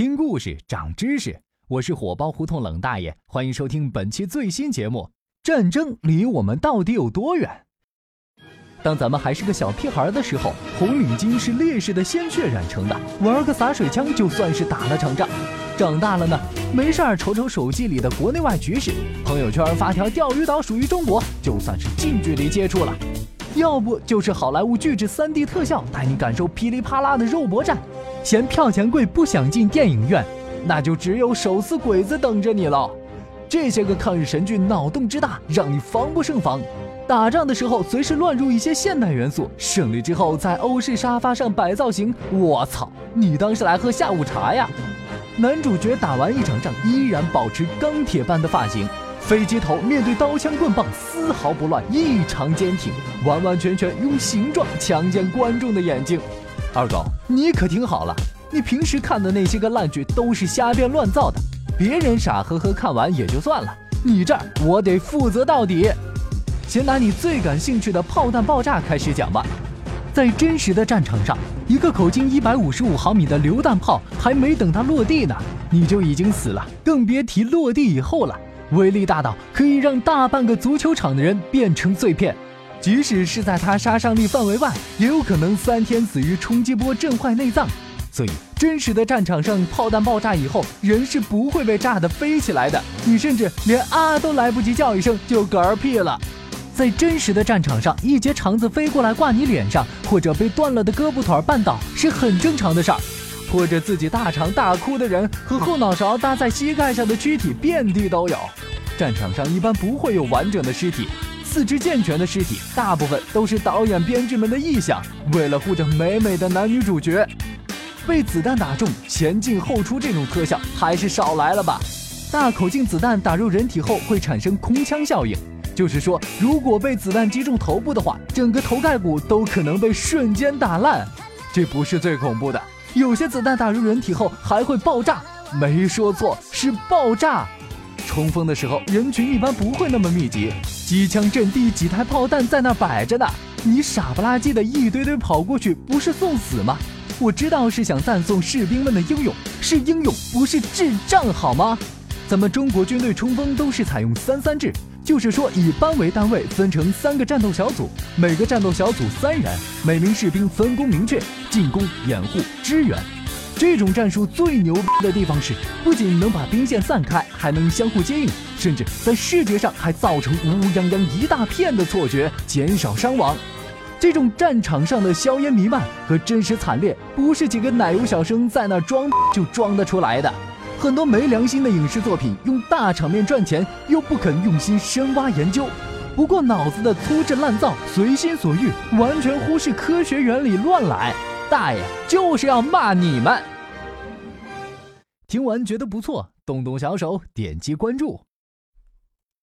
听故事长知识，我是火爆胡同冷大爷，欢迎收听本期最新节目。战争离我们到底有多远？当咱们还是个小屁孩的时候，红领巾是烈士的鲜血染成的，玩个洒水枪就算是打了场仗。长大了呢，没事儿瞅瞅手机里的国内外局势，朋友圈发条钓鱼岛属于中国，就算是近距离接触了。要不就是好莱坞巨制 3D 特效，带你感受噼里啪啦的肉搏战。嫌票钱贵不想进电影院，那就只有手撕鬼子等着你了。这些个抗日神剧脑洞之大，让你防不胜防。打仗的时候随时乱入一些现代元素，胜利之后在欧式沙发上摆造型，我操，你当是来喝下午茶呀？男主角打完一场仗，依然保持钢铁般的发型，飞机头面对刀枪棍棒丝毫不乱，异常坚挺，完完全全用形状强奸观众的眼睛。二狗，你可听好了，你平时看的那些个烂剧都是瞎编乱造的，别人傻呵呵看完也就算了，你这儿我得负责到底。先拿你最感兴趣的炮弹爆炸开始讲吧。在真实的战场上，一个口径一百五十五毫米的榴弹炮还没等它落地呢，你就已经死了，更别提落地以后了。威力大到可以让大半个足球场的人变成碎片，即使是在它杀伤力范围外，也有可能三天死于冲击波震坏内脏。所以，真实的战场上，炮弹爆炸以后，人是不会被炸得飞起来的，你甚至连啊都来不及叫一声就嗝屁了。在真实的战场上，一节肠子飞过来挂你脸上，或者被断了的胳膊腿绊倒，是很正常的事儿。拖着自己大肠大哭的人和后脑勺搭在膝盖上的躯体遍地都有。战场上一般不会有完整的尸体，四肢健全的尸体大部分都是导演编剧们的臆想，为了护着美美的男女主角。被子弹打中前进后出这种特效还是少来了吧。大口径子弹打入人体后会产生空腔效应。就是说，如果被子弹击中头部的话，整个头盖骨都可能被瞬间打烂。这不是最恐怖的，有些子弹打入人体后还会爆炸。没说错，是爆炸。冲锋的时候，人群一般不会那么密集，机枪阵地几台炮弹在那摆着呢，你傻不拉几的一堆堆跑过去，不是送死吗？我知道是想赞颂士兵们的英勇，是英勇，不是智障，好吗？咱们中国军队冲锋都是采用三三制。就是说，以班为单位分成三个战斗小组，每个战斗小组三人，每名士兵分工明确，进攻、掩护、支援。这种战术最牛逼的地方是，不仅能把兵线散开，还能相互接应，甚至在视觉上还造成乌泱泱一大片的错觉，减少伤亡。这种战场上的硝烟弥漫和真实惨烈，不是几个奶油小生在那装就装得出来的。很多没良心的影视作品用大场面赚钱，又不肯用心深挖研究，不过脑子的粗制滥造、随心所欲，完全忽视科学原理乱来。大爷就是要骂你们！听完觉得不错，动动小手点击关注。